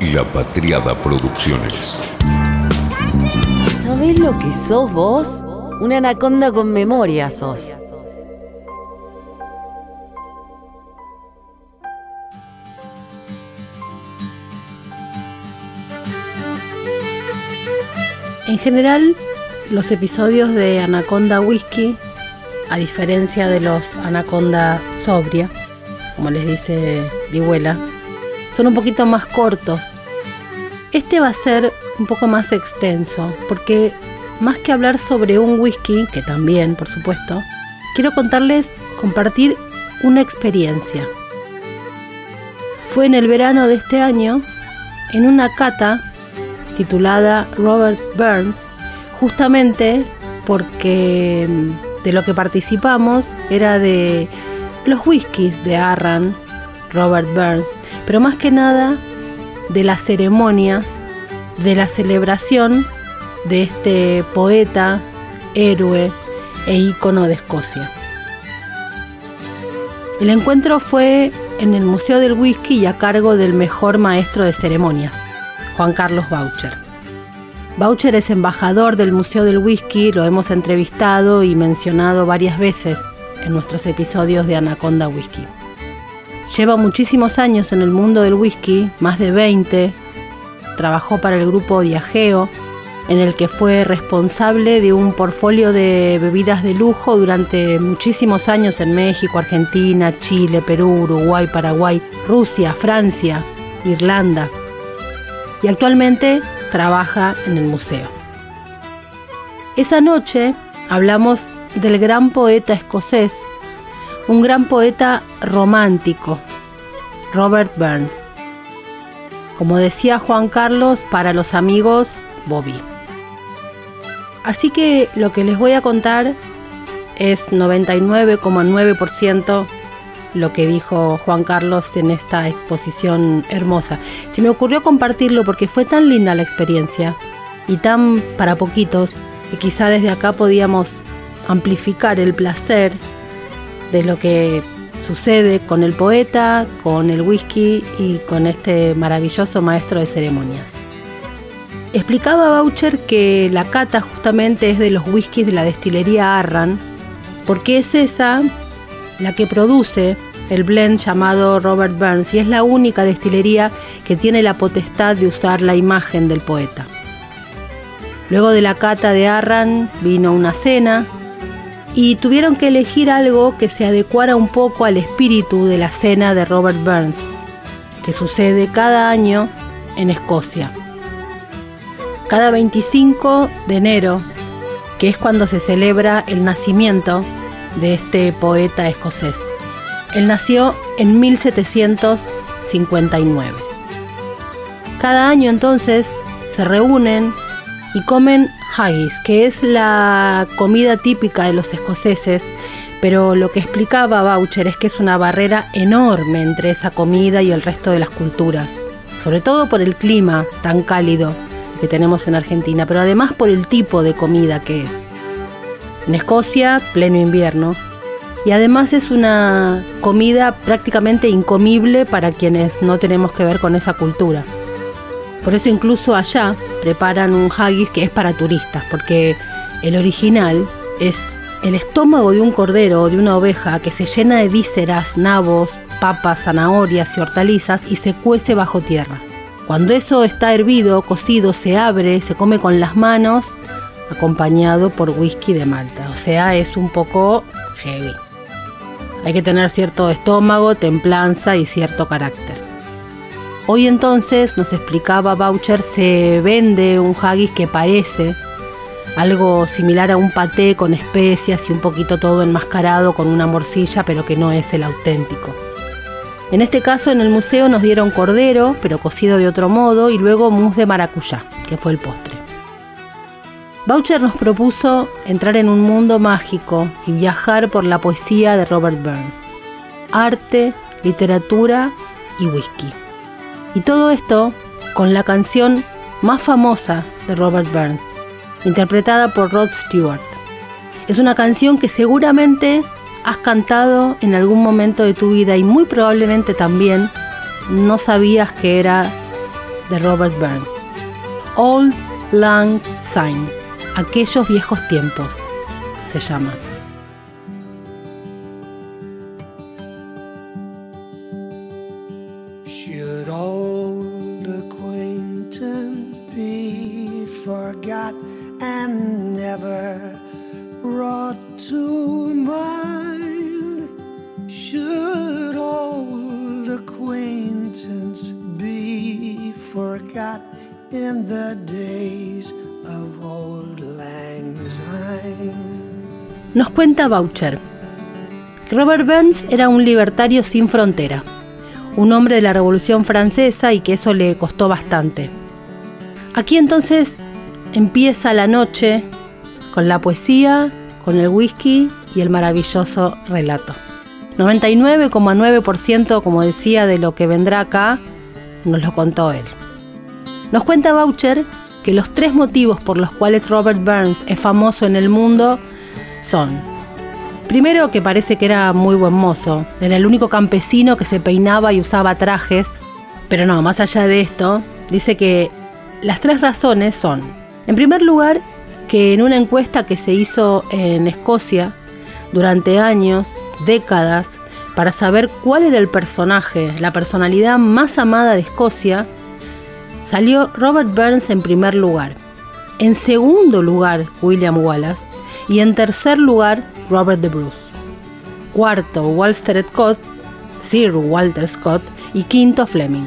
La Patriada Producciones. ¿Sabés lo que sos vos? Una anaconda con memoria sos. En general, los episodios de Anaconda Whisky, a diferencia de los Anaconda Sobria, como les dice Dihuela, son un poquito más cortos. Este va a ser un poco más extenso, porque más que hablar sobre un whisky, que también, por supuesto, quiero contarles, compartir una experiencia. Fue en el verano de este año, en una cata titulada Robert Burns, justamente porque mm, de lo que participamos era de los whiskies de Arran, Robert Burns, pero más que nada de la ceremonia, de la celebración de este poeta, héroe e ícono de Escocia. El encuentro fue en el Museo del Whisky y a cargo del mejor maestro de ceremonias, Juan Carlos Boucher. Boucher es embajador del Museo del Whisky, lo hemos entrevistado y mencionado varias veces en nuestros episodios de Anaconda Whisky. Lleva muchísimos años en el mundo del whisky, más de 20. Trabajó para el grupo Diageo, en el que fue responsable de un portfolio de bebidas de lujo durante muchísimos años en México, Argentina, Chile, Perú, Uruguay, Paraguay, Rusia, Francia, Irlanda y actualmente trabaja en el museo. Esa noche hablamos del gran poeta escocés, un gran poeta romántico, Robert Burns. Como decía Juan Carlos, para los amigos, Bobby. Así que lo que les voy a contar es 99,9% lo que dijo Juan Carlos en esta exposición hermosa. Se me ocurrió compartirlo porque fue tan linda la experiencia y tan para poquitos que quizá desde acá podíamos amplificar el placer de lo que sucede con el poeta, con el whisky y con este maravilloso maestro de ceremonias. Explicaba Boucher que la cata justamente es de los whiskies de la destilería Arran, porque es esa la que produce el blend llamado Robert Burns y es la única destilería que tiene la potestad de usar la imagen del poeta. Luego de la cata de Arran vino una cena y tuvieron que elegir algo que se adecuara un poco al espíritu de la cena de Robert Burns, que sucede cada año en Escocia. Cada 25 de enero, que es cuando se celebra el nacimiento de este poeta escocés. Él nació en 1759. Cada año entonces se reúnen y comen haggis, que es la comida típica de los escoceses, pero lo que explicaba Boucher es que es una barrera enorme entre esa comida y el resto de las culturas, sobre todo por el clima tan cálido que tenemos en Argentina, pero además por el tipo de comida que es. En Escocia, pleno invierno, y además es una comida prácticamente incomible para quienes no tenemos que ver con esa cultura. Por eso incluso allá preparan un haggis que es para turistas, porque el original es el estómago de un cordero o de una oveja que se llena de vísceras, nabos, papas, zanahorias y hortalizas y se cuece bajo tierra. Cuando eso está hervido, cocido, se abre, se come con las manos, acompañado por whisky de Malta. O sea, es un poco heavy. Hay que tener cierto estómago, templanza y cierto carácter. Hoy entonces, nos explicaba Boucher, se vende un haggis que parece algo similar a un paté con especias y un poquito todo enmascarado con una morcilla, pero que no es el auténtico. En este caso en el museo nos dieron cordero, pero cocido de otro modo, y luego mousse de maracuyá, que fue el postre. Boucher nos propuso entrar en un mundo mágico y viajar por la poesía de Robert Burns. Arte, literatura y whisky. Y todo esto con la canción más famosa de Robert Burns, interpretada por Rod Stewart. Es una canción que seguramente has cantado en algún momento de tu vida y muy probablemente también no sabías que era de Robert Burns. Old Lang Syne, aquellos viejos tiempos, se llama. In the days of old Lang? Nos cuenta Boucher. Robert Burns era un libertario sin frontera, un hombre de la Revolución Francesa y que eso le costó bastante. Aquí entonces empieza la noche con la poesía, con el whisky y el maravilloso relato. 99,9% como decía de lo que vendrá acá nos lo contó él. Nos cuenta Boucher que los tres motivos por los cuales Robert Burns es famoso en el mundo son Primero que parece que era muy buen mozo, era el único campesino que se peinaba y usaba trajes, pero no, más allá de esto, dice que las tres razones son, en primer lugar, que en una encuesta que se hizo en Escocia durante años, décadas, para saber cuál era el personaje, la personalidad más amada de Escocia, salió Robert Burns en primer lugar. En segundo lugar, William Wallace. Y en tercer lugar, Robert de Bruce. Cuarto, Walter Scott, Sir Walter Scott y quinto, Fleming.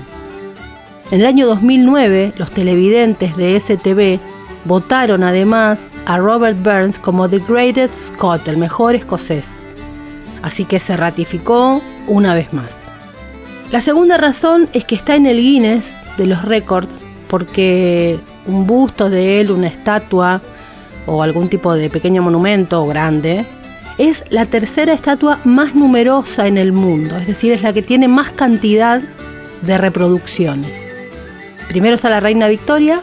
En el año 2009, los televidentes de STV votaron además a Robert Burns como The Greatest Scott, el mejor escocés. Así que se ratificó una vez más. La segunda razón es que está en el Guinness de los récords porque un busto de él, una estatua o algún tipo de pequeño monumento grande es la tercera estatua más numerosa en el mundo, es decir, es la que tiene más cantidad de reproducciones. Primero está la reina Victoria,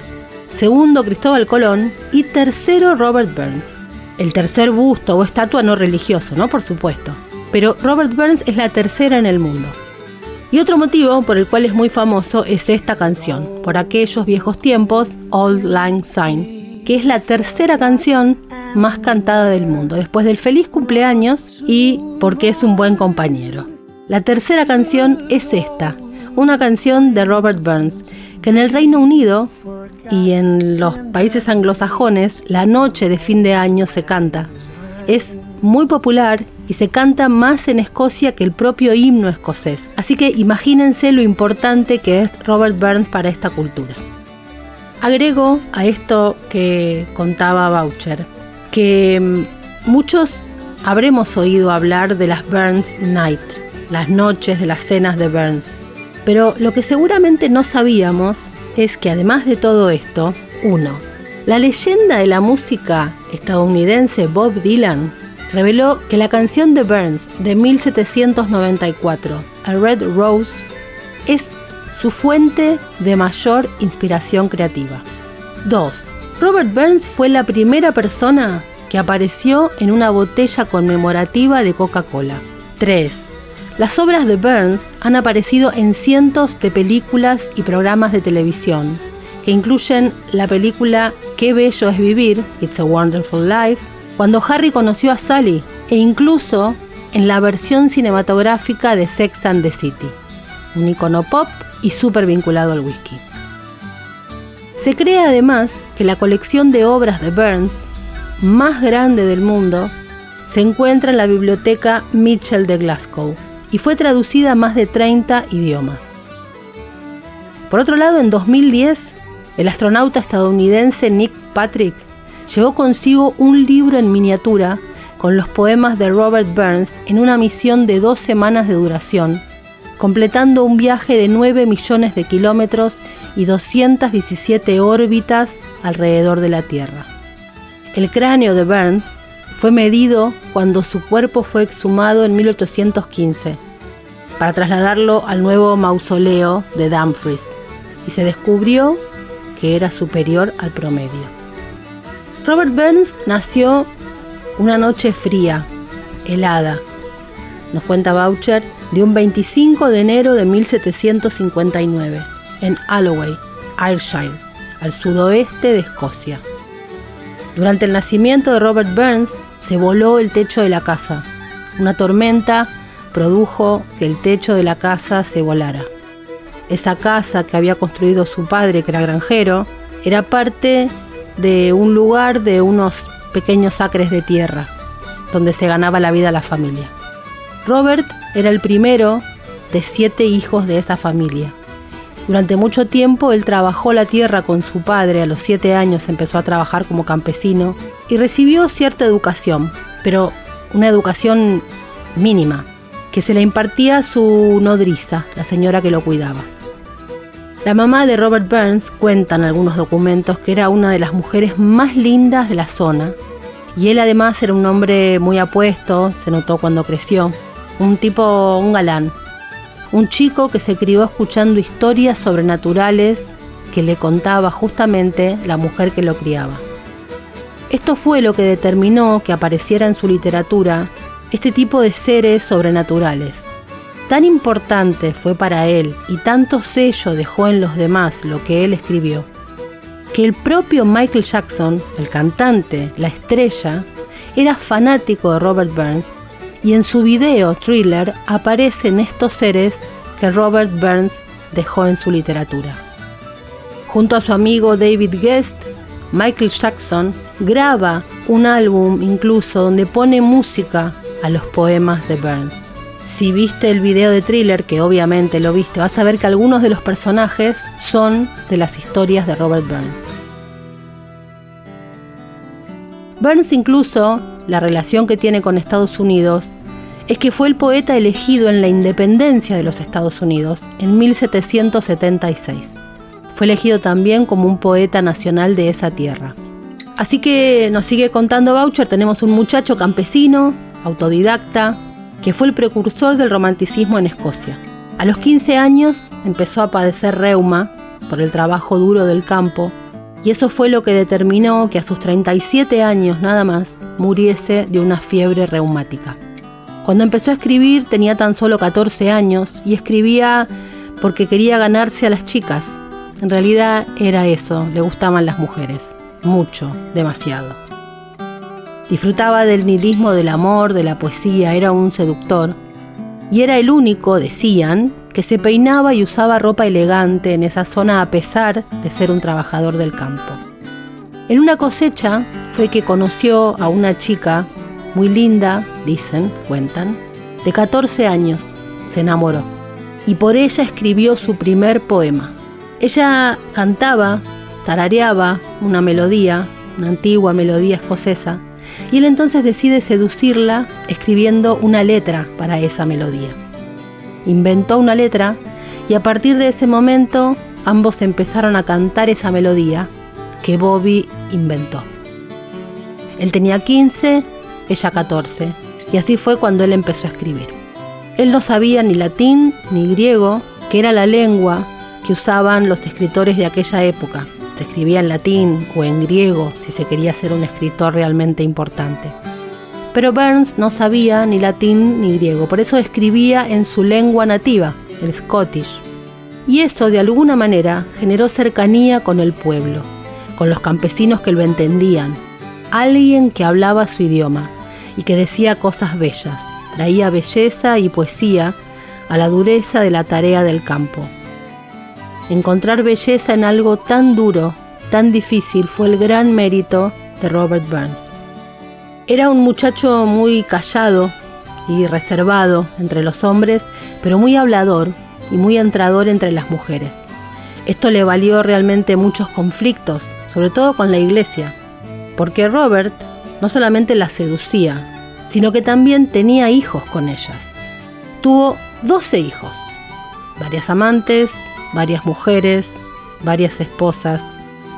segundo Cristóbal Colón y tercero Robert Burns. El tercer busto o estatua no religioso, ¿no? Por supuesto. Pero Robert Burns es la tercera en el mundo. Y otro motivo por el cual es muy famoso es esta canción, por aquellos viejos tiempos, Old Lang Syne, que es la tercera canción más cantada del mundo, después del feliz cumpleaños y porque es un buen compañero. La tercera canción es esta, una canción de Robert Burns, que en el Reino Unido y en los países anglosajones la noche de fin de año se canta. Es muy popular y se canta más en Escocia que el propio himno escocés. Así que imagínense lo importante que es Robert Burns para esta cultura. Agrego a esto que contaba Boucher que mm, muchos habremos oído hablar de las Burns Night, las noches de las cenas de Burns. Pero lo que seguramente no sabíamos es que además de todo esto, uno, la leyenda de la música estadounidense Bob Dylan reveló que la canción de Burns de 1794, A Red Rose, es su fuente de mayor inspiración creativa. 2. Robert Burns fue la primera persona que apareció en una botella conmemorativa de Coca-Cola. 3. Las obras de Burns han aparecido en cientos de películas y programas de televisión, que incluyen la película Qué bello es vivir, It's a Wonderful Life, cuando Harry conoció a Sally, e incluso en la versión cinematográfica de Sex and the City, un icono pop y súper vinculado al whisky. Se cree además que la colección de obras de Burns, más grande del mundo, se encuentra en la biblioteca Mitchell de Glasgow y fue traducida a más de 30 idiomas. Por otro lado, en 2010, el astronauta estadounidense Nick Patrick llevó consigo un libro en miniatura con los poemas de Robert Burns en una misión de dos semanas de duración, completando un viaje de 9 millones de kilómetros y 217 órbitas alrededor de la Tierra. El cráneo de Burns fue medido cuando su cuerpo fue exhumado en 1815 para trasladarlo al nuevo mausoleo de Dumfries y se descubrió que era superior al promedio. Robert Burns nació una noche fría, helada, nos cuenta Boucher, de un 25 de enero de 1759 en Alloway, Ayrshire, al sudoeste de Escocia. Durante el nacimiento de Robert Burns se voló el techo de la casa. Una tormenta produjo que el techo de la casa se volara. Esa casa que había construido su padre, que era granjero, era parte de un lugar de unos pequeños acres de tierra, donde se ganaba la vida la familia. Robert era el primero de siete hijos de esa familia. Durante mucho tiempo él trabajó la tierra con su padre, a los siete años empezó a trabajar como campesino y recibió cierta educación, pero una educación mínima, que se le impartía a su nodriza, la señora que lo cuidaba. La mamá de Robert Burns cuenta en algunos documentos que era una de las mujeres más lindas de la zona y él además era un hombre muy apuesto, se notó cuando creció, un tipo, un galán, un chico que se crió escuchando historias sobrenaturales que le contaba justamente la mujer que lo criaba. Esto fue lo que determinó que apareciera en su literatura este tipo de seres sobrenaturales. Tan importante fue para él y tanto sello dejó en los demás lo que él escribió, que el propio Michael Jackson, el cantante, la estrella, era fanático de Robert Burns y en su video thriller aparecen estos seres que Robert Burns dejó en su literatura. Junto a su amigo David Guest, Michael Jackson graba un álbum incluso donde pone música a los poemas de Burns. Si viste el video de thriller, que obviamente lo viste, vas a ver que algunos de los personajes son de las historias de Robert Burns. Burns incluso, la relación que tiene con Estados Unidos, es que fue el poeta elegido en la independencia de los Estados Unidos en 1776. Fue elegido también como un poeta nacional de esa tierra. Así que nos sigue contando Boucher, tenemos un muchacho campesino, autodidacta, que fue el precursor del romanticismo en Escocia. A los 15 años empezó a padecer reuma por el trabajo duro del campo y eso fue lo que determinó que a sus 37 años nada más muriese de una fiebre reumática. Cuando empezó a escribir tenía tan solo 14 años y escribía porque quería ganarse a las chicas. En realidad era eso, le gustaban las mujeres, mucho, demasiado. Disfrutaba del nihilismo del amor, de la poesía, era un seductor. Y era el único, decían, que se peinaba y usaba ropa elegante en esa zona a pesar de ser un trabajador del campo. En una cosecha fue que conoció a una chica muy linda, dicen, cuentan, de 14 años. Se enamoró y por ella escribió su primer poema. Ella cantaba, tarareaba una melodía, una antigua melodía escocesa, y él entonces decide seducirla escribiendo una letra para esa melodía. Inventó una letra y a partir de ese momento ambos empezaron a cantar esa melodía que Bobby inventó. Él tenía 15, ella 14, y así fue cuando él empezó a escribir. Él no sabía ni latín ni griego, que era la lengua que usaban los escritores de aquella época, se escribía en latín o en griego si se quería ser un escritor realmente importante. Pero Burns no sabía ni latín ni griego, por eso escribía en su lengua nativa, el Scottish. Y eso de alguna manera generó cercanía con el pueblo, con los campesinos que lo entendían, alguien que hablaba su idioma y que decía cosas bellas, traía belleza y poesía a la dureza de la tarea del campo. Encontrar belleza en algo tan duro, tan difícil, fue el gran mérito de Robert Burns. Era un muchacho muy callado y reservado entre los hombres, pero muy hablador y muy entrador entre las mujeres. Esto le valió realmente muchos conflictos, sobre todo con la iglesia, porque Robert no solamente la seducía, sino que también tenía hijos con ellas. Tuvo 12 hijos, varias amantes, varias mujeres, varias esposas.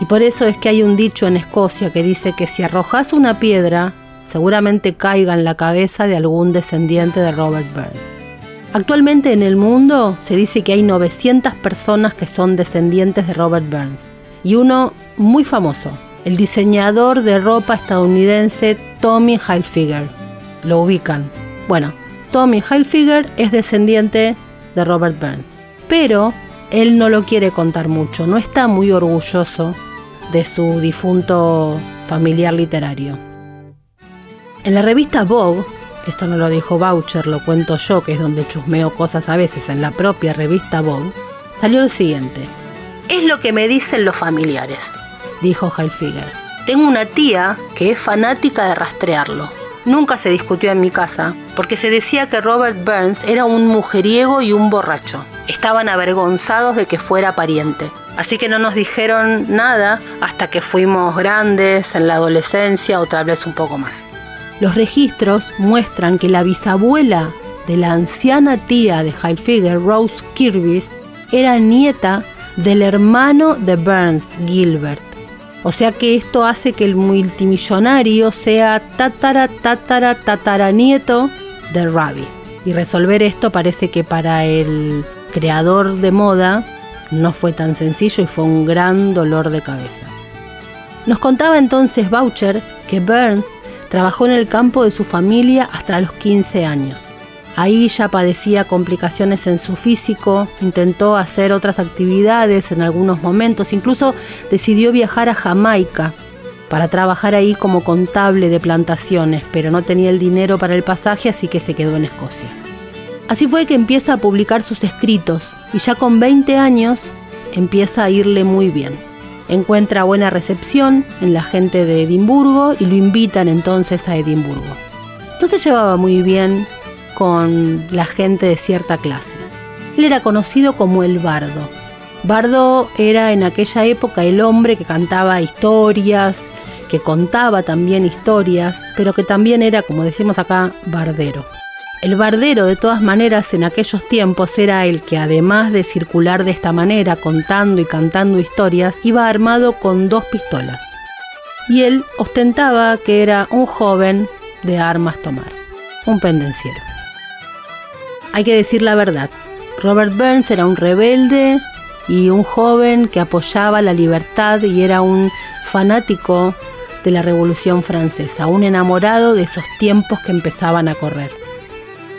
Y por eso es que hay un dicho en Escocia que dice que si arrojas una piedra, seguramente caiga en la cabeza de algún descendiente de Robert Burns. Actualmente en el mundo se dice que hay 900 personas que son descendientes de Robert Burns. Y uno muy famoso, el diseñador de ropa estadounidense Tommy Hilfiger. Lo ubican. Bueno, Tommy Hilfiger es descendiente de Robert Burns. Pero él no lo quiere contar mucho, no está muy orgulloso de su difunto familiar literario. En la revista Vogue, esto no lo dijo Boucher, lo cuento yo, que es donde chusmeo cosas a veces en la propia revista Vogue, salió lo siguiente. Es lo que me dicen los familiares, dijo Heilfiger. Tengo una tía que es fanática de rastrearlo. Nunca se discutió en mi casa, porque se decía que Robert Burns era un mujeriego y un borracho. Estaban avergonzados de que fuera pariente. Así que no nos dijeron nada hasta que fuimos grandes, en la adolescencia, otra vez un poco más. Los registros muestran que la bisabuela de la anciana tía de Heilfiger, Rose Kirby, era nieta del hermano de Burns, Gilbert. O sea que esto hace que el multimillonario sea tatara, tatara, tatara nieto de Ravi. Y resolver esto parece que para el creador de moda no fue tan sencillo y fue un gran dolor de cabeza. Nos contaba entonces Boucher que Burns Trabajó en el campo de su familia hasta los 15 años. Ahí ya padecía complicaciones en su físico, intentó hacer otras actividades en algunos momentos, incluso decidió viajar a Jamaica para trabajar ahí como contable de plantaciones, pero no tenía el dinero para el pasaje, así que se quedó en Escocia. Así fue que empieza a publicar sus escritos y ya con 20 años empieza a irle muy bien. Encuentra buena recepción en la gente de Edimburgo y lo invitan entonces a Edimburgo. No se llevaba muy bien con la gente de cierta clase. Él era conocido como el bardo. Bardo era en aquella época el hombre que cantaba historias, que contaba también historias, pero que también era, como decimos acá, bardero. El bardero, de todas maneras, en aquellos tiempos era el que, además de circular de esta manera, contando y cantando historias, iba armado con dos pistolas. Y él ostentaba que era un joven de armas tomar, un pendenciero. Hay que decir la verdad, Robert Burns era un rebelde y un joven que apoyaba la libertad y era un fanático de la Revolución Francesa, un enamorado de esos tiempos que empezaban a correr.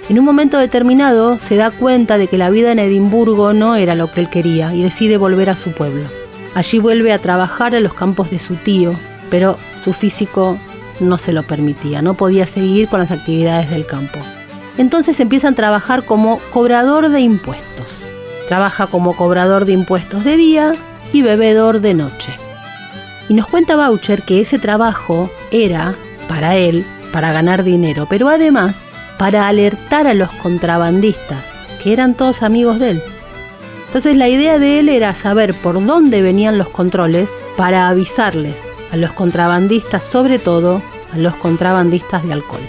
En un momento determinado se da cuenta de que la vida en Edimburgo no era lo que él quería y decide volver a su pueblo. Allí vuelve a trabajar en los campos de su tío, pero su físico no se lo permitía, no podía seguir con las actividades del campo. Entonces empieza a trabajar como cobrador de impuestos. Trabaja como cobrador de impuestos de día y bebedor de noche. Y nos cuenta Boucher que ese trabajo era, para él, para ganar dinero, pero además para alertar a los contrabandistas, que eran todos amigos de él. Entonces la idea de él era saber por dónde venían los controles para avisarles a los contrabandistas, sobre todo a los contrabandistas de alcohol.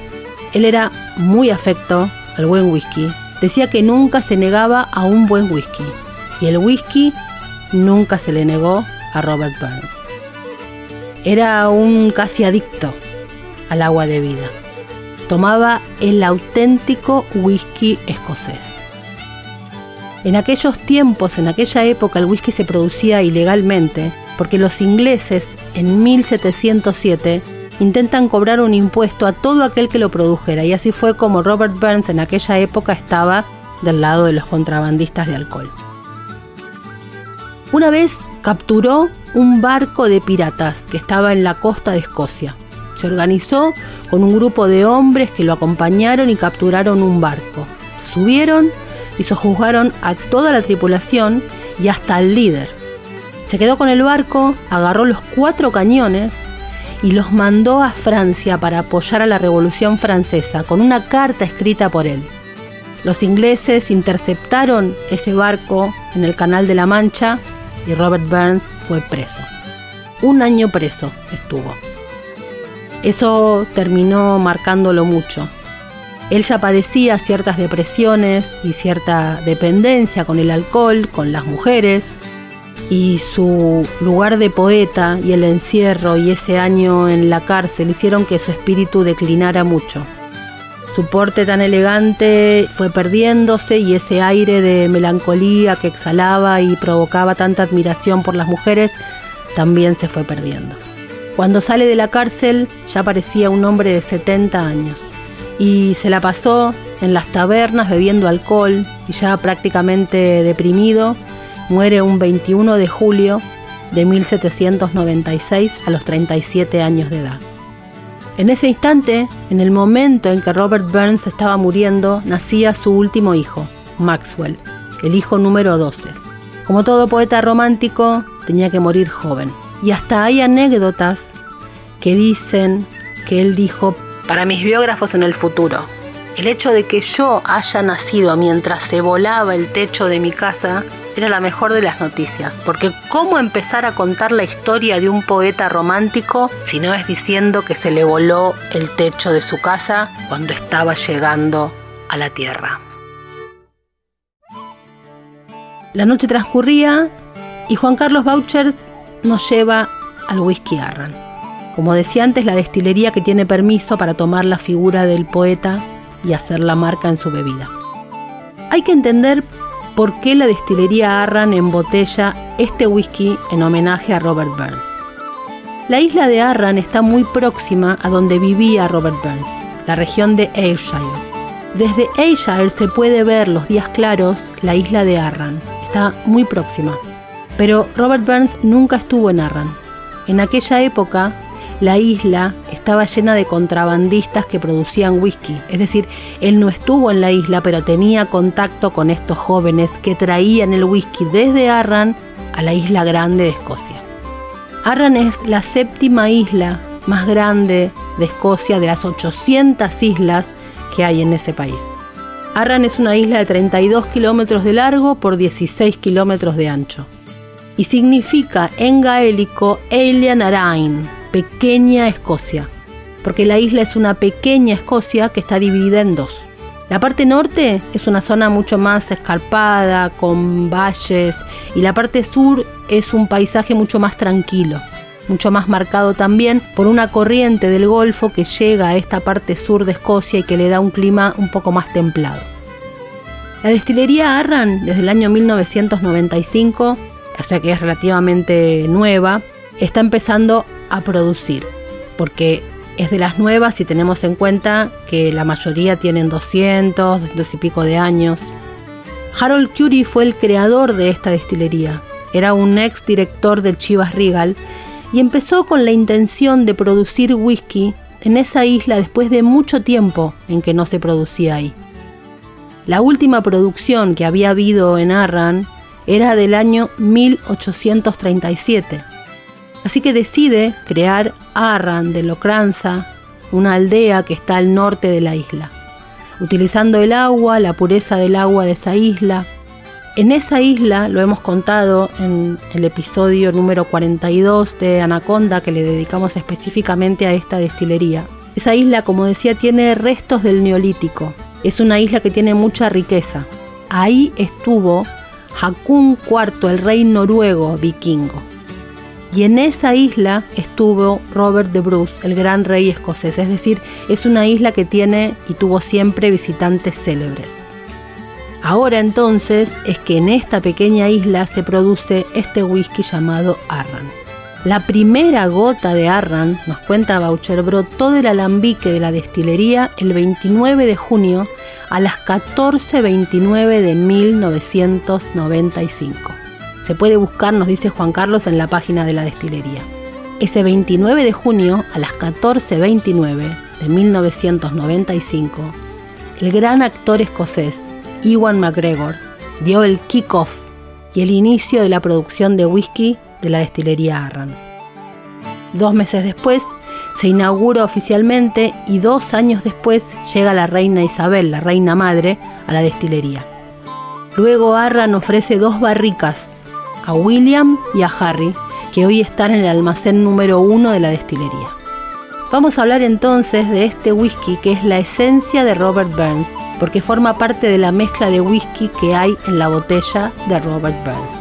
Él era muy afecto al buen whisky, decía que nunca se negaba a un buen whisky y el whisky nunca se le negó a Robert Burns. Era un casi adicto al agua de vida tomaba el auténtico whisky escocés. En aquellos tiempos, en aquella época, el whisky se producía ilegalmente porque los ingleses en 1707 intentan cobrar un impuesto a todo aquel que lo produjera y así fue como Robert Burns en aquella época estaba del lado de los contrabandistas de alcohol. Una vez capturó un barco de piratas que estaba en la costa de Escocia se organizó con un grupo de hombres que lo acompañaron y capturaron un barco. Subieron y sojuzgaron a toda la tripulación y hasta al líder. Se quedó con el barco, agarró los cuatro cañones y los mandó a Francia para apoyar a la Revolución Francesa con una carta escrita por él. Los ingleses interceptaron ese barco en el Canal de la Mancha y Robert Burns fue preso. Un año preso estuvo. Eso terminó marcándolo mucho. Él ya padecía ciertas depresiones y cierta dependencia con el alcohol, con las mujeres, y su lugar de poeta y el encierro y ese año en la cárcel hicieron que su espíritu declinara mucho. Su porte tan elegante fue perdiéndose y ese aire de melancolía que exhalaba y provocaba tanta admiración por las mujeres también se fue perdiendo. Cuando sale de la cárcel ya parecía un hombre de 70 años y se la pasó en las tabernas bebiendo alcohol y ya prácticamente deprimido, muere un 21 de julio de 1796 a los 37 años de edad. En ese instante, en el momento en que Robert Burns estaba muriendo, nacía su último hijo, Maxwell, el hijo número 12. Como todo poeta romántico, tenía que morir joven. Y hasta hay anécdotas que dicen que él dijo, para mis biógrafos en el futuro, el hecho de que yo haya nacido mientras se volaba el techo de mi casa era la mejor de las noticias, porque ¿cómo empezar a contar la historia de un poeta romántico si no es diciendo que se le voló el techo de su casa cuando estaba llegando a la tierra? La noche transcurría y Juan Carlos Boucher nos lleva al whisky Arran. Como decía antes, la destilería que tiene permiso para tomar la figura del poeta y hacer la marca en su bebida. Hay que entender por qué la destilería Arran embotella este whisky en homenaje a Robert Burns. La isla de Arran está muy próxima a donde vivía Robert Burns, la región de Ayrshire. Desde Ayrshire se puede ver los días claros la isla de Arran, está muy próxima. Pero Robert Burns nunca estuvo en Arran. En aquella época, la isla estaba llena de contrabandistas que producían whisky. Es decir, él no estuvo en la isla, pero tenía contacto con estos jóvenes que traían el whisky desde Arran a la isla grande de Escocia. Arran es la séptima isla más grande de Escocia de las 800 islas que hay en ese país. Arran es una isla de 32 kilómetros de largo por 16 kilómetros de ancho y significa en gaélico Elian Arain, pequeña Escocia, porque la isla es una pequeña Escocia que está dividida en dos. La parte norte es una zona mucho más escarpada, con valles, y la parte sur es un paisaje mucho más tranquilo, mucho más marcado también por una corriente del Golfo que llega a esta parte sur de Escocia y que le da un clima un poco más templado. La destilería Arran, desde el año 1995, o sea que es relativamente nueva, está empezando a producir, porque es de las nuevas si tenemos en cuenta que la mayoría tienen 200, 200 y pico de años. Harold Curie fue el creador de esta destilería. Era un ex director del Chivas Regal y empezó con la intención de producir whisky en esa isla después de mucho tiempo en que no se producía ahí. La última producción que había habido en Arran era del año 1837 Así que decide crear Arran de Locranza, una aldea que está al norte de la isla, utilizando el agua, la pureza del agua de esa isla. En esa isla, lo hemos contado en el episodio número 42 de Anaconda que le dedicamos específicamente a esta destilería. Esa isla, como decía, tiene restos del neolítico. Es una isla que tiene mucha riqueza. Ahí estuvo Hakun IV, el rey noruego vikingo y en esa isla estuvo Robert de Bruce, el gran rey escocés, es decir, es una isla que tiene y tuvo siempre visitantes célebres. Ahora entonces es que en esta pequeña isla se produce este whisky llamado Arran. La primera gota de Arran, nos cuenta Boucher, brotó del alambique de la destilería el 29 de junio a las 14.29 de 1995. Se puede buscar, nos dice Juan Carlos, en la página de la destilería. Ese 29 de junio a las 14.29 de 1995, el gran actor escocés Ewan McGregor dio el kick-off y el inicio de la producción de whisky de la destilería Arran. Dos meses después se inaugura oficialmente y dos años después llega la reina Isabel, la reina madre, a la destilería. Luego Arran ofrece dos barricas a William y a Harry, que hoy están en el almacén número uno de la destilería. Vamos a hablar entonces de este whisky que es la esencia de Robert Burns, porque forma parte de la mezcla de whisky que hay en la botella de Robert Burns.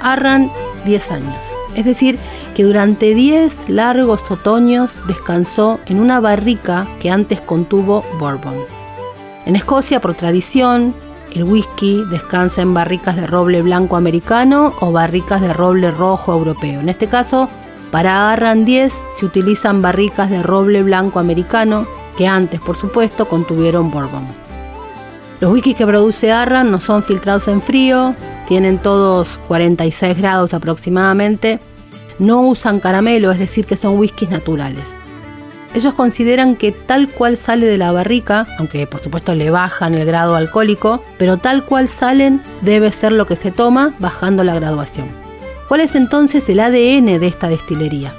Arran 10 años, es decir, que durante 10 largos otoños descansó en una barrica que antes contuvo Bourbon. En Escocia, por tradición, el whisky descansa en barricas de roble blanco americano o barricas de roble rojo europeo. En este caso, para Arran 10 se utilizan barricas de roble blanco americano que antes, por supuesto, contuvieron bourbon. Los whiskies que produce Arran no son filtrados en frío, tienen todos 46 grados aproximadamente, no usan caramelo, es decir, que son whiskies naturales. Ellos consideran que tal cual sale de la barrica, aunque por supuesto le bajan el grado alcohólico, pero tal cual salen debe ser lo que se toma bajando la graduación. ¿Cuál es entonces el ADN de esta destilería?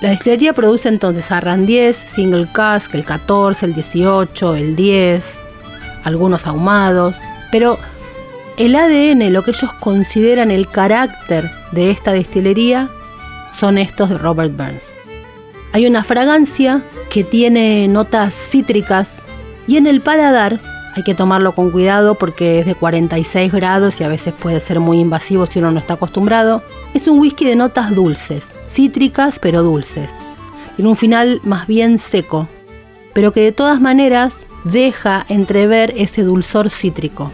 La destilería produce entonces Arran 10, Single Cask, el 14, el 18, el 10, algunos ahumados, pero el ADN, lo que ellos consideran el carácter de esta destilería, son estos de Robert Burns. Hay una fragancia que tiene notas cítricas y en el paladar hay que tomarlo con cuidado porque es de 46 grados y a veces puede ser muy invasivo si uno no está acostumbrado. Es un whisky de notas dulces, cítricas pero dulces. Tiene un final más bien seco, pero que de todas maneras deja entrever ese dulzor cítrico.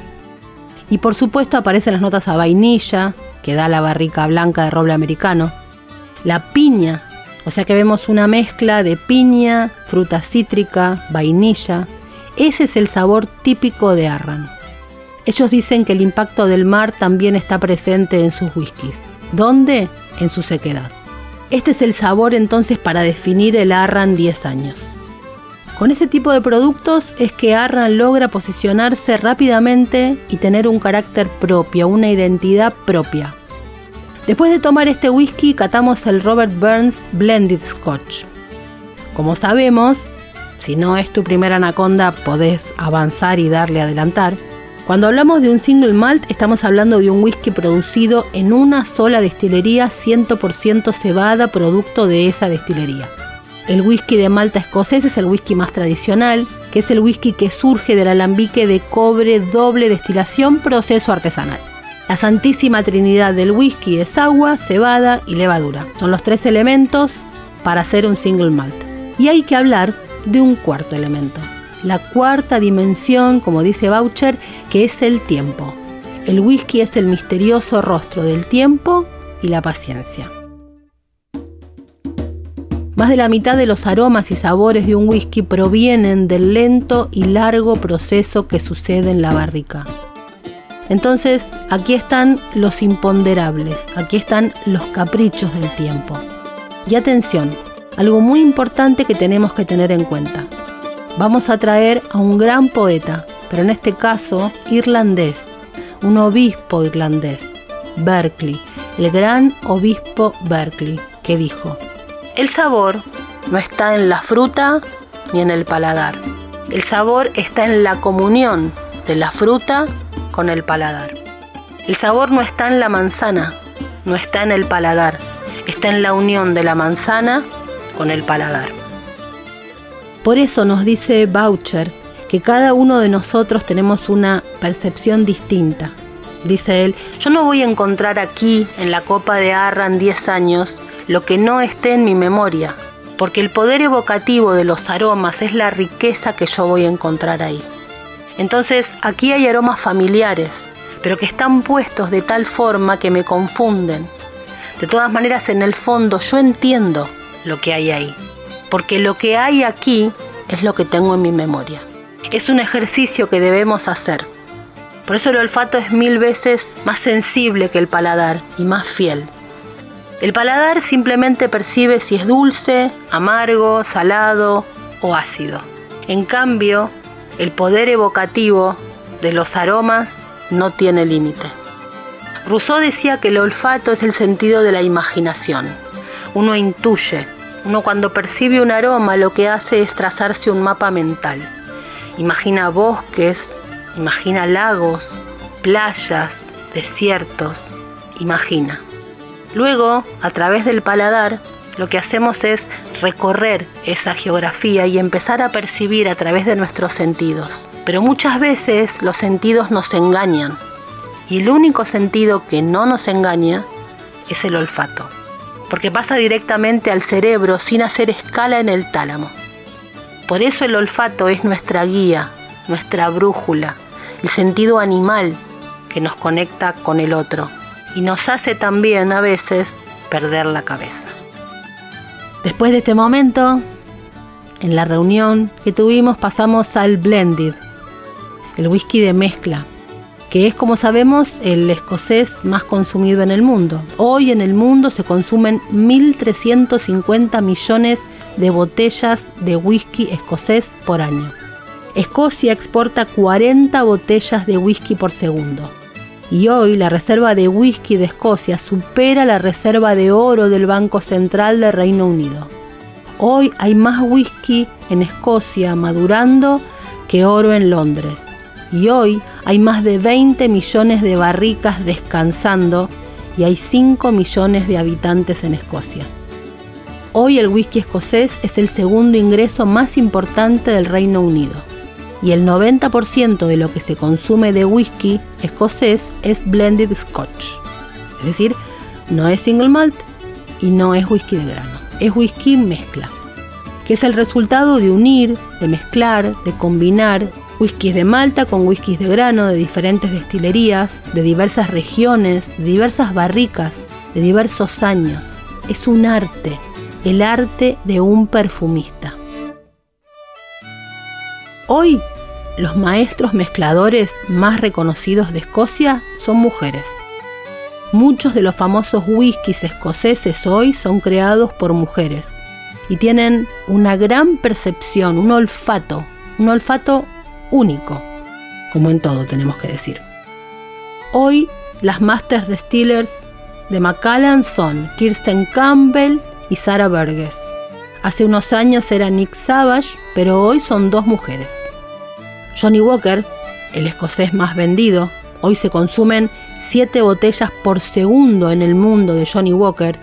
Y por supuesto aparecen las notas a vainilla, que da la barrica blanca de roble americano, la piña, o sea que vemos una mezcla de piña, fruta cítrica, vainilla. Ese es el sabor típico de Arran. Ellos dicen que el impacto del mar también está presente en sus whiskies. ¿Dónde? En su sequedad. Este es el sabor entonces para definir el Arran 10 años. Con ese tipo de productos es que Arran logra posicionarse rápidamente y tener un carácter propio, una identidad propia. Después de tomar este whisky, catamos el Robert Burns Blended Scotch. Como sabemos, si no es tu primera anaconda, podés avanzar y darle adelantar. Cuando hablamos de un single malt, estamos hablando de un whisky producido en una sola destilería, 100% cebada, producto de esa destilería. El whisky de Malta escocés es el whisky más tradicional, que es el whisky que surge del alambique de cobre doble destilación proceso artesanal. La santísima trinidad del whisky es agua, cebada y levadura. Son los tres elementos para hacer un single malt. Y hay que hablar de un cuarto elemento. La cuarta dimensión, como dice Boucher, que es el tiempo. El whisky es el misterioso rostro del tiempo y la paciencia. Más de la mitad de los aromas y sabores de un whisky provienen del lento y largo proceso que sucede en la barrica. Entonces, aquí están los imponderables, aquí están los caprichos del tiempo. Y atención, algo muy importante que tenemos que tener en cuenta. Vamos a traer a un gran poeta, pero en este caso irlandés, un obispo irlandés, Berkeley, el gran obispo Berkeley, que dijo, el sabor no está en la fruta ni en el paladar. El sabor está en la comunión de la fruta con el paladar. El sabor no está en la manzana, no está en el paladar, está en la unión de la manzana con el paladar. Por eso nos dice Boucher que cada uno de nosotros tenemos una percepción distinta. Dice él, yo no voy a encontrar aquí en la copa de Arran 10 años lo que no esté en mi memoria, porque el poder evocativo de los aromas es la riqueza que yo voy a encontrar ahí. Entonces aquí hay aromas familiares, pero que están puestos de tal forma que me confunden. De todas maneras, en el fondo yo entiendo lo que hay ahí, porque lo que hay aquí es lo que tengo en mi memoria. Es un ejercicio que debemos hacer. Por eso el olfato es mil veces más sensible que el paladar y más fiel. El paladar simplemente percibe si es dulce, amargo, salado o ácido. En cambio, el poder evocativo de los aromas no tiene límite. Rousseau decía que el olfato es el sentido de la imaginación. Uno intuye, uno cuando percibe un aroma lo que hace es trazarse un mapa mental. Imagina bosques, imagina lagos, playas, desiertos, imagina. Luego, a través del paladar, lo que hacemos es recorrer esa geografía y empezar a percibir a través de nuestros sentidos. Pero muchas veces los sentidos nos engañan y el único sentido que no nos engaña es el olfato, porque pasa directamente al cerebro sin hacer escala en el tálamo. Por eso el olfato es nuestra guía, nuestra brújula, el sentido animal que nos conecta con el otro y nos hace también a veces perder la cabeza. Después de este momento, en la reunión que tuvimos pasamos al blended, el whisky de mezcla. que es como sabemos el escocés más consumido en el mundo. Hoy en el mundo se consumen 1.350 millones de botellas de whisky escocés por año. Escocia exporta 40 botellas de whisky por segundo. Y hoy la reserva de whisky de Escocia supera la reserva de oro del Banco Central del Reino Unido. Hoy hay más whisky en Escocia madurando que oro en Londres. Y hoy hay más de 20 millones de barricas descansando y hay 5 millones de habitantes en Escocia. Hoy el whisky escocés es el segundo ingreso más importante del Reino Unido y el 90% de lo que se consume de whisky escocés es blended scotch. Es decir, no es single malt y no es whisky de grano, es whisky mezcla, que es el resultado de unir, de mezclar, de combinar whiskies de Malta con whiskies de grano de diferentes destilerías, de diversas regiones, de diversas barricas, de diversos años. Es un arte, el arte de un perfumista. Hoy, los maestros mezcladores más reconocidos de Escocia son mujeres. Muchos de los famosos whiskies escoceses hoy son creados por mujeres y tienen una gran percepción, un olfato, un olfato único, como en todo tenemos que decir. Hoy las Masters Distillers de Macallan son Kirsten Campbell y Sarah Burgess. Hace unos años era Nick Savage, pero hoy son dos mujeres. Johnny Walker, el escocés más vendido, hoy se consumen 7 botellas por segundo en el mundo de Johnny Walker,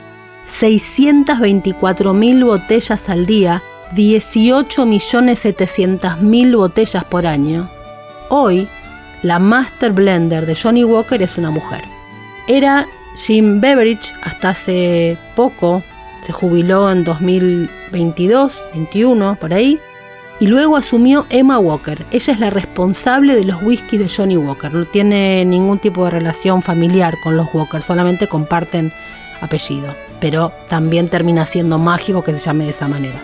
624.000 botellas al día 18.700.000 botellas por año. Hoy, la Master Blender de Johnny Walker es una mujer. Era Jim Beveridge hasta hace poco, se jubiló en 2022, 21, por ahí, y luego asumió Emma Walker. Ella es la responsable de los whiskies de Johnny Walker. No tiene ningún tipo de relación familiar con los Walker, solamente comparten apellido. Pero también termina siendo mágico que se llame de esa manera.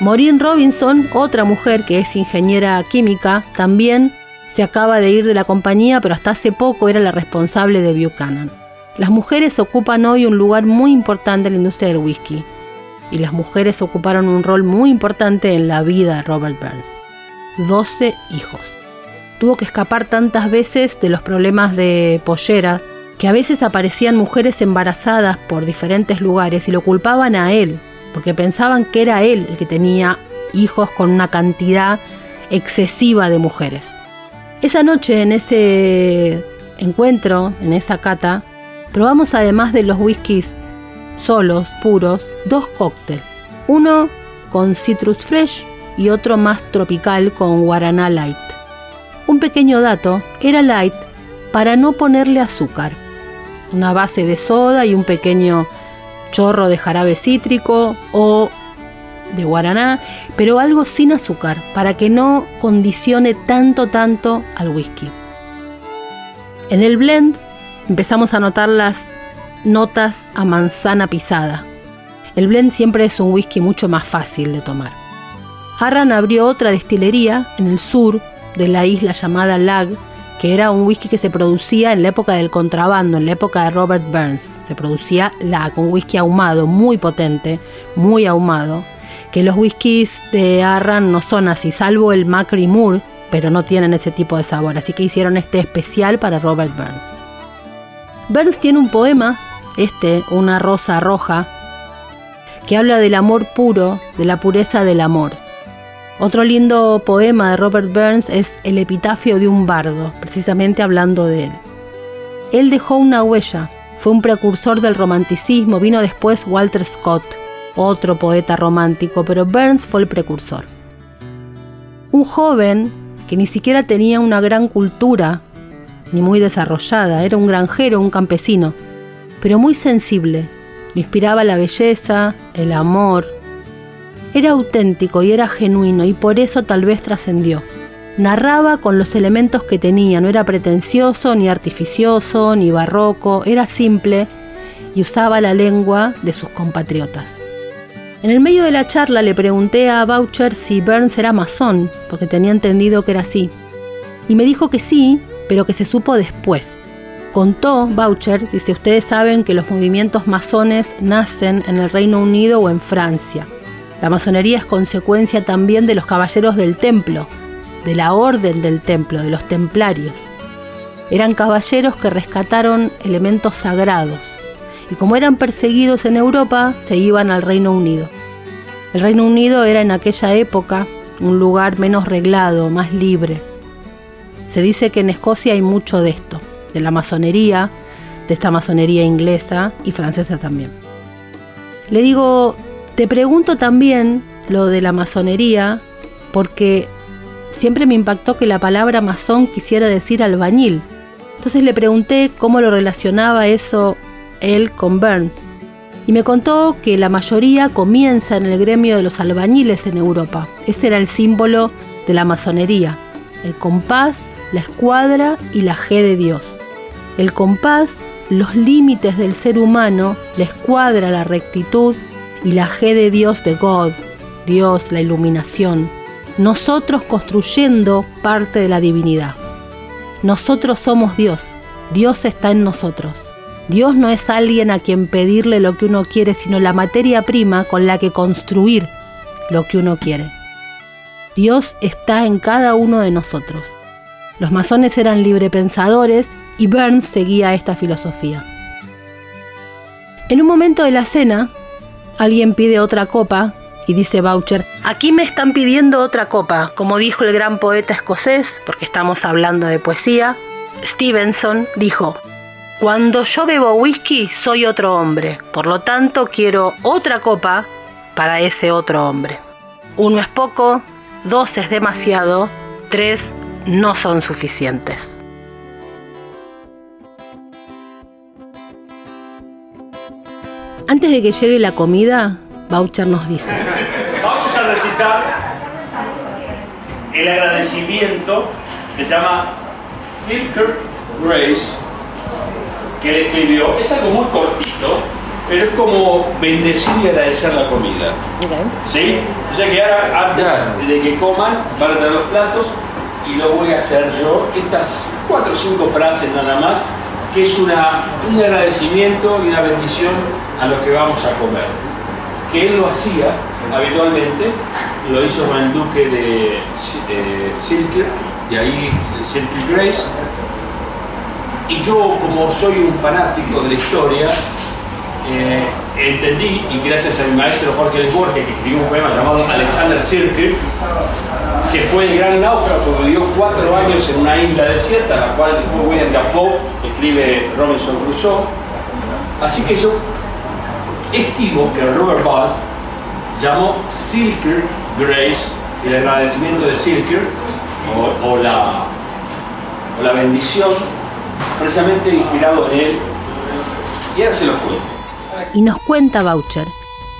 Maureen Robinson, otra mujer que es ingeniera química, también se acaba de ir de la compañía, pero hasta hace poco era la responsable de Buchanan. Las mujeres ocupan hoy un lugar muy importante en la industria del whisky, y las mujeres ocuparon un rol muy importante en la vida de Robert Burns. 12 hijos. Tuvo que escapar tantas veces de los problemas de polleras que a veces aparecían mujeres embarazadas por diferentes lugares y lo culpaban a él porque pensaban que era él el que tenía hijos con una cantidad excesiva de mujeres. Esa noche, en ese encuentro, en esa cata, probamos además de los whiskies solos, puros, dos cócteles. Uno con citrus fresh y otro más tropical con guaraná light. Un pequeño dato, era light para no ponerle azúcar. Una base de soda y un pequeño chorro de jarabe cítrico o de guaraná, pero algo sin azúcar, para que no condicione tanto, tanto al whisky. En el blend empezamos a notar las notas a manzana pisada. El blend siempre es un whisky mucho más fácil de tomar. Arran abrió otra destilería en el sur de la isla llamada Lag, que era un whisky que se producía en la época del contrabando, en la época de Robert Burns. Se producía la con whisky ahumado, muy potente, muy ahumado. Que los whiskies de Arran no son así, salvo el Macri Moore, pero no tienen ese tipo de sabor. Así que hicieron este especial para Robert Burns. Burns tiene un poema, este, Una rosa roja, que habla del amor puro, de la pureza del amor. Otro lindo poema de Robert Burns es El epitafio de un bardo, precisamente hablando de él. Él dejó una huella, fue un precursor del romanticismo, vino después Walter Scott, otro poeta romántico, pero Burns fue el precursor. Un joven que ni siquiera tenía una gran cultura, ni muy desarrollada, era un granjero, un campesino, pero muy sensible, le inspiraba la belleza, el amor, era auténtico y era genuino y por eso tal vez trascendió. Narraba con los elementos que tenía, no era pretencioso, ni artificioso, ni barroco, era simple y usaba la lengua de sus compatriotas. En el medio de la charla le pregunté a Boucher si Burns era masón, porque tenía entendido que era así. Y me dijo que sí, pero que se supo después. Contó Boucher, dice, ustedes saben que los movimientos masones nacen en el Reino Unido o en Francia. La masonería es consecuencia también de los caballeros del templo, de la orden del templo, de los templarios. Eran caballeros que rescataron elementos sagrados y como eran perseguidos en Europa, se iban al Reino Unido. El Reino Unido era en aquella época un lugar menos reglado, más libre. Se dice que en Escocia hay mucho de esto, de la masonería, de esta masonería inglesa y francesa también. Le digo, te pregunto también lo de la masonería, porque siempre me impactó que la palabra masón quisiera decir albañil. Entonces le pregunté cómo lo relacionaba eso él con Burns. Y me contó que la mayoría comienza en el gremio de los albañiles en Europa. Ese era el símbolo de la masonería. El compás, la escuadra y la G de Dios. El compás, los límites del ser humano, la escuadra, la rectitud y la G de Dios de God, Dios, la iluminación. Nosotros construyendo parte de la divinidad. Nosotros somos Dios. Dios está en nosotros. Dios no es alguien a quien pedirle lo que uno quiere, sino la materia prima con la que construir lo que uno quiere. Dios está en cada uno de nosotros. Los masones eran librepensadores y Burns seguía esta filosofía. En un momento de la cena, alguien pide otra copa y dice Boucher, aquí me están pidiendo otra copa, como dijo el gran poeta escocés, porque estamos hablando de poesía. Stevenson dijo, cuando yo bebo whisky soy otro hombre, por lo tanto quiero otra copa para ese otro hombre. Uno es poco, dos es demasiado, tres no son suficientes. Antes de que llegue la comida, Boucher nos dice. Vamos a recitar el agradecimiento que se llama Silker Grace que él escribió. Es algo muy cortito, pero es como bendecir y agradecer la comida. ¿Sí? O sea que ahora, antes de que coman, van a traer los platos y lo voy a hacer yo. Estas cuatro o cinco frases nada más, que es una, un agradecimiento y una bendición a lo que vamos a comer. Que él lo hacía habitualmente, lo hizo con el duque de, de y ahí Silker Grace, y yo, como soy un fanático de la historia, eh, entendí, y gracias a mi maestro Jorge Luis Borges, que escribió un poema llamado Alexander Circle, que fue el gran náufrago vivió cuatro años en una isla desierta, la cual después William Dafoe escribe Robinson Crusoe. Así que yo estimo que Robert Ball llamó Silker Grace, el agradecimiento de Silker, o, la, o la bendición precisamente inspirado en él. Y ahora se lo cuento. Y nos cuenta Boucher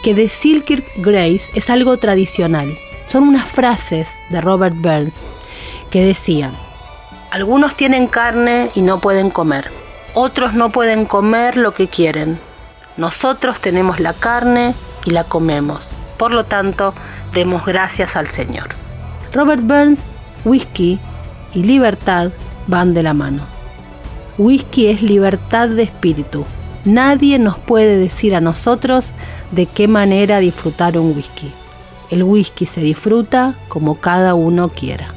que The Silkirk Grace es algo tradicional. Son unas frases de Robert Burns que decían, algunos tienen carne y no pueden comer, otros no pueden comer lo que quieren. Nosotros tenemos la carne y la comemos. Por lo tanto, demos gracias al Señor. Robert Burns, whisky y libertad van de la mano. Whisky es libertad de espíritu. Nadie nos puede decir a nosotros de qué manera disfrutar un whisky. El whisky se disfruta como cada uno quiera.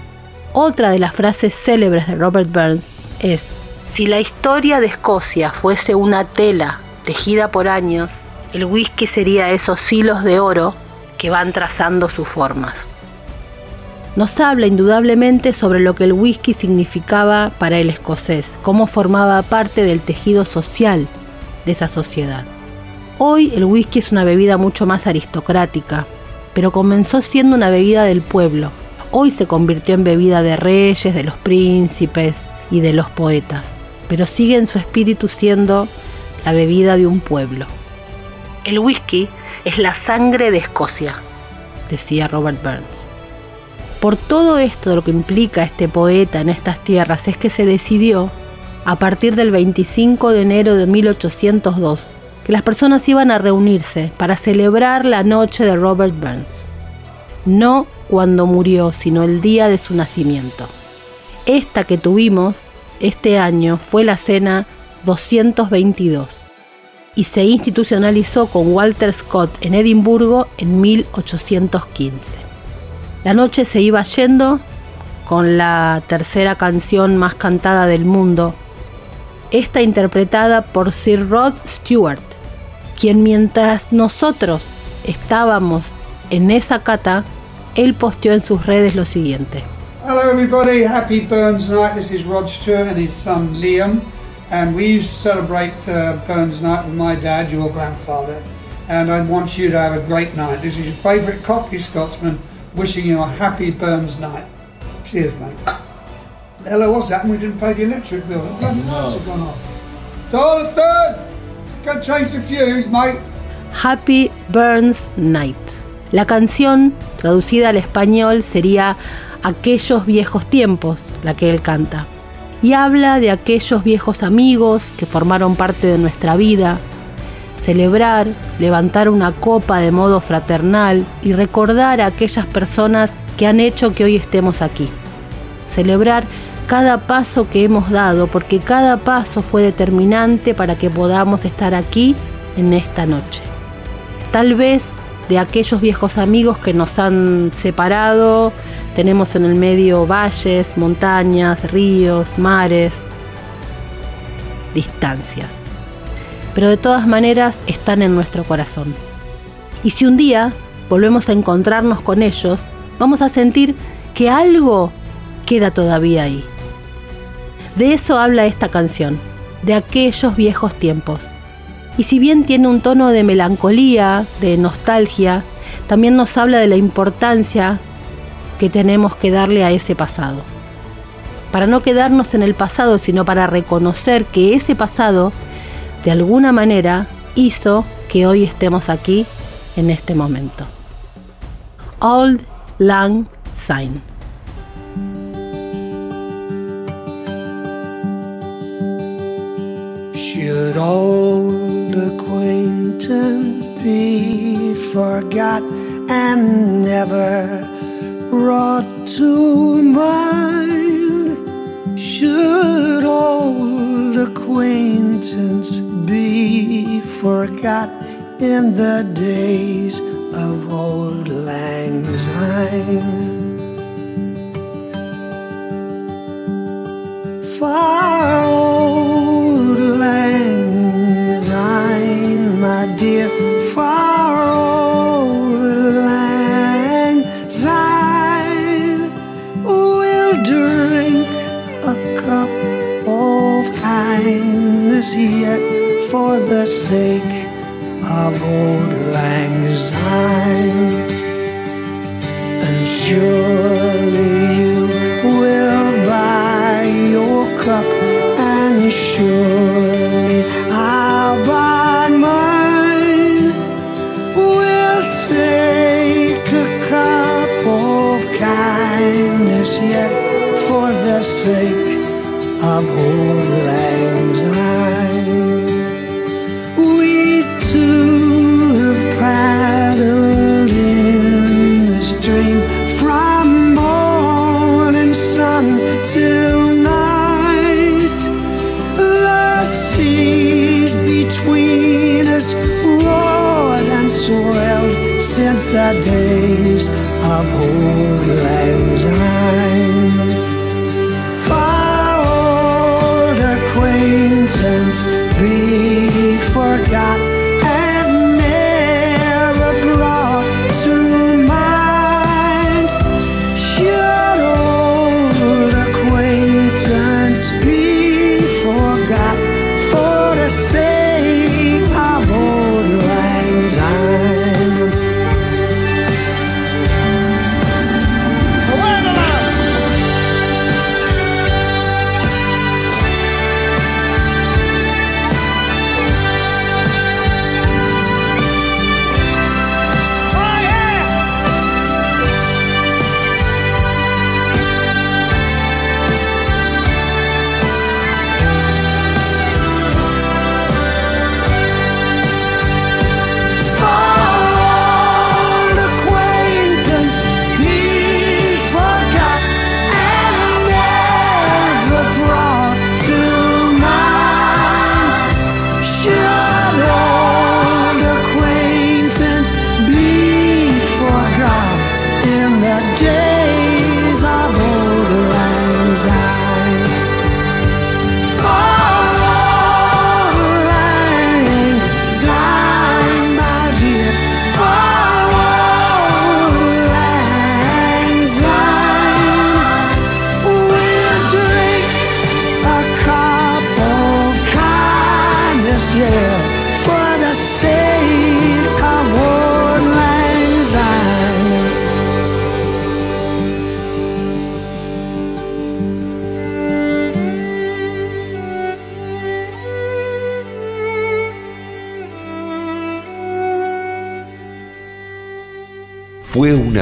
Otra de las frases célebres de Robert Burns es, si la historia de Escocia fuese una tela tejida por años, el whisky sería esos hilos de oro que van trazando sus formas nos habla indudablemente sobre lo que el whisky significaba para el escocés, cómo formaba parte del tejido social de esa sociedad. Hoy el whisky es una bebida mucho más aristocrática, pero comenzó siendo una bebida del pueblo. Hoy se convirtió en bebida de reyes, de los príncipes y de los poetas, pero sigue en su espíritu siendo la bebida de un pueblo. El whisky es la sangre de Escocia, decía Robert Burns. Por todo esto, lo que implica este poeta en estas tierras es que se decidió, a partir del 25 de enero de 1802, que las personas iban a reunirse para celebrar la noche de Robert Burns. No cuando murió, sino el día de su nacimiento. Esta que tuvimos este año fue la cena 222 y se institucionalizó con Walter Scott en Edimburgo en 1815. La noche se iba yendo con la tercera canción más cantada del mundo, esta interpretada por Sir Rod Stewart, quien mientras nosotros estábamos en esa cata, él posteó en sus redes lo siguiente. Hello everybody, happy Burns Night. This is Rod Stewart and his son Liam. And we used to celebrate uh, Burns Night with my dad, your grandfather. And I want you to have a great night. This is your favourite Cockney Scotsman wishing you a happy Burns Night. Cheers, mate. Hello, what's happened? We didn't pay the electric bill. The bloody lights have gone off. Jonathan! Happy Burns Night. La canción, traducida al español, sería Aquellos viejos tiempos, la que él canta. Y habla de aquellos viejos amigos que formaron parte de nuestra vida, celebrar, levantar una copa de modo fraternal y recordar a aquellas personas que han hecho que hoy estemos aquí. Celebrar cada paso que hemos dado, porque cada paso fue determinante para que podamos estar aquí en esta noche. Tal vez de aquellos viejos amigos que nos han separado, tenemos en el medio valles, montañas, ríos, mares, distancias. Pero de todas maneras están en nuestro corazón. Y si un día volvemos a encontrarnos con ellos, vamos a sentir que algo queda todavía ahí. De eso habla esta canción, de aquellos viejos tiempos. Y si bien tiene un tono de melancolía, de nostalgia, también nos habla de la importancia que tenemos que darle a ese pasado. Para no quedarnos en el pasado, sino para reconocer que ese pasado, de alguna manera, hizo que hoy estemos aquí en este momento. Old Lang Syne. Should old acquaintance be forgot and never brought to mind? Should old acquaintance be forgot in the days of old Lang Syne? Far old Lang Syne, my dear, far old Lang Syne, we'll drink a cup of kindness yet for the sake of old Lang Syne. And surely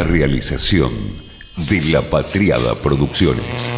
realización de La Patriada Producciones.